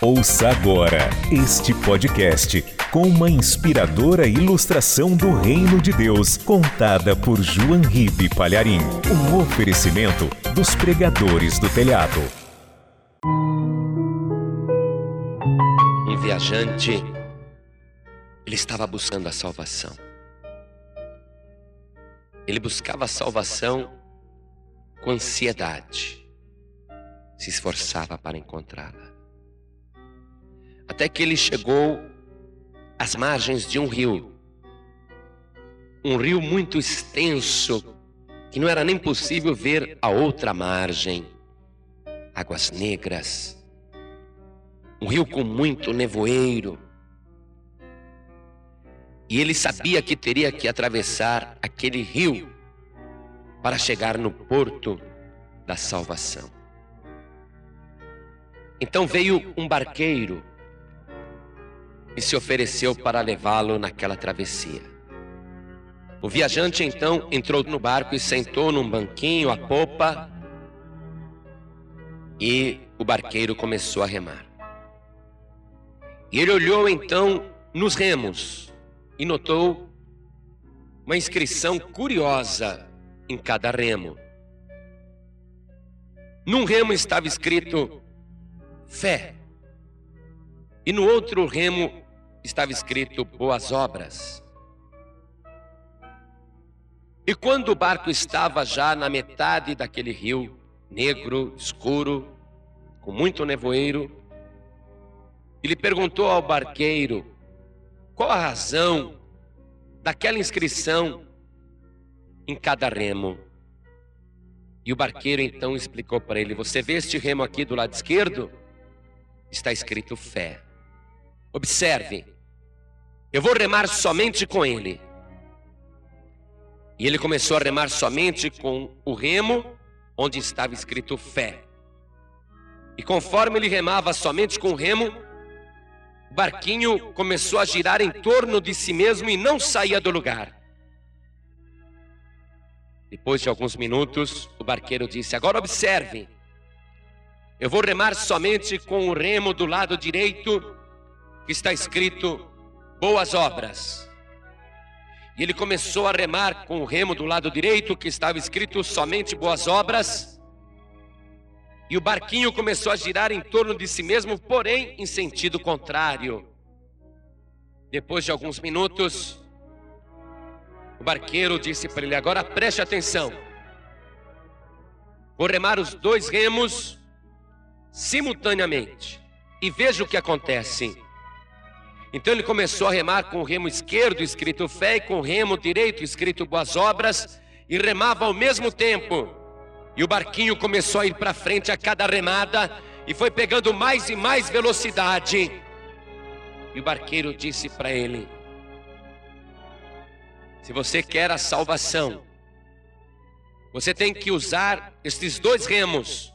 Ouça agora este podcast com uma inspiradora ilustração do Reino de Deus, contada por João Ribe Palharim. Um oferecimento dos pregadores do telhado. Um viajante, ele estava buscando a salvação. Ele buscava a salvação com ansiedade, se esforçava para encontrá-la. Até que ele chegou às margens de um rio, um rio muito extenso, que não era nem possível ver a outra margem, águas negras, um rio com muito nevoeiro. E ele sabia que teria que atravessar aquele rio para chegar no porto da salvação. Então veio um barqueiro e se ofereceu para levá-lo naquela travessia. O viajante então entrou no barco e sentou num banquinho à popa e o barqueiro começou a remar. E ele olhou então nos remos e notou uma inscrição curiosa em cada remo. Num remo estava escrito fé, e no outro remo estava escrito boas obras. E quando o barco estava já na metade daquele rio, negro, escuro, com muito nevoeiro, ele perguntou ao barqueiro qual a razão daquela inscrição em cada remo. E o barqueiro então explicou para ele: Você vê este remo aqui do lado esquerdo? Está escrito fé. Observe, eu vou remar somente com ele. E ele começou a remar somente com o remo onde estava escrito fé. E conforme ele remava somente com o remo, o barquinho começou a girar em torno de si mesmo e não saía do lugar. Depois de alguns minutos, o barqueiro disse: Agora observe, eu vou remar somente com o remo do lado direito, que está escrito boas obras. E ele começou a remar com o remo do lado direito, que estava escrito somente boas obras. E o barquinho começou a girar em torno de si mesmo, porém em sentido contrário. Depois de alguns minutos, o barqueiro disse para ele: Agora preste atenção. Vou remar os dois remos simultaneamente e veja o que acontece. Então ele começou a remar com o remo esquerdo escrito fé e com o remo direito escrito boas obras e remava ao mesmo tempo. E o barquinho começou a ir para frente a cada remada e foi pegando mais e mais velocidade. E o barqueiro disse para ele: Se você quer a salvação, você tem que usar estes dois remos.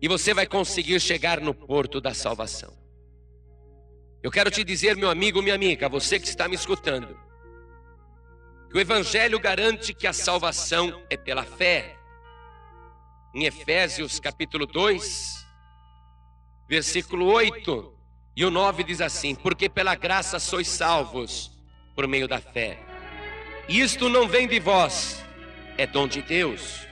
E você vai conseguir chegar no porto da salvação. Eu quero te dizer, meu amigo, minha amiga, você que está me escutando, que o Evangelho garante que a salvação é pela fé. Em Efésios capítulo 2, versículo 8 e o 9 diz assim: Porque pela graça sois salvos por meio da fé. Isto não vem de vós, é dom de Deus.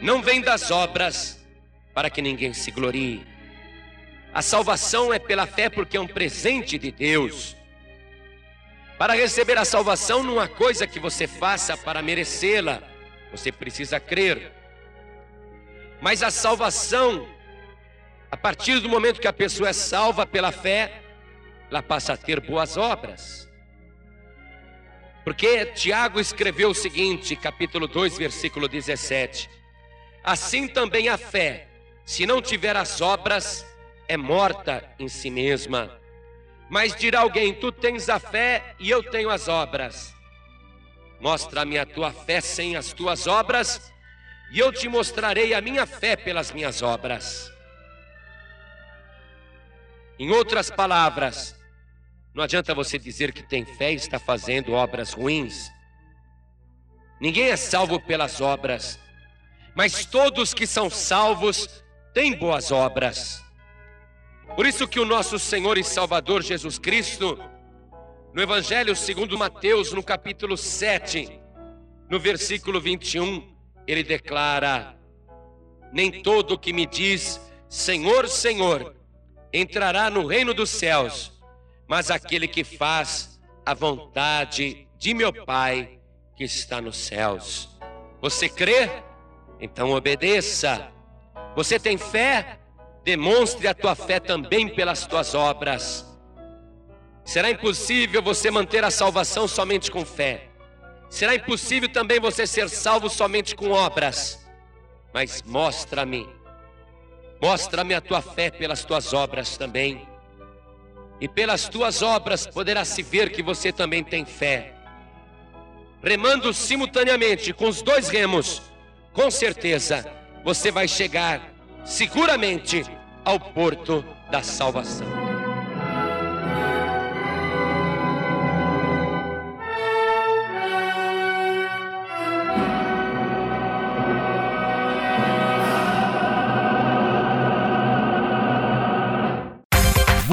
Não vem das obras, para que ninguém se glorie. A salvação é pela fé porque é um presente de Deus. Para receber a salvação não há coisa que você faça para merecê-la. Você precisa crer. Mas a salvação, a partir do momento que a pessoa é salva pela fé, ela passa a ter boas obras. Porque Tiago escreveu o seguinte, capítulo 2, versículo 17: Assim também a fé, se não tiver as obras, é morta em si mesma. Mas dirá alguém: Tu tens a fé e eu tenho as obras. Mostra-me a tua fé sem as tuas obras, e eu te mostrarei a minha fé pelas minhas obras. Em outras palavras, não adianta você dizer que tem fé e está fazendo obras ruins. Ninguém é salvo pelas obras, mas todos que são salvos têm boas obras. Por isso que o nosso Senhor e Salvador Jesus Cristo, no Evangelho segundo Mateus, no capítulo 7, no versículo 21, ele declara: Nem todo que me diz Senhor, Senhor, entrará no reino dos céus, mas aquele que faz a vontade de meu Pai que está nos céus. Você crê? Então obedeça. Você tem fé? Demonstre a tua fé também pelas tuas obras. Será impossível você manter a salvação somente com fé. Será impossível também você ser salvo somente com obras. Mas mostra-me, mostra-me a tua fé pelas tuas obras também. E pelas tuas obras poderá se ver que você também tem fé. Remando simultaneamente com os dois remos, com certeza você vai chegar seguramente ao porto da salvação.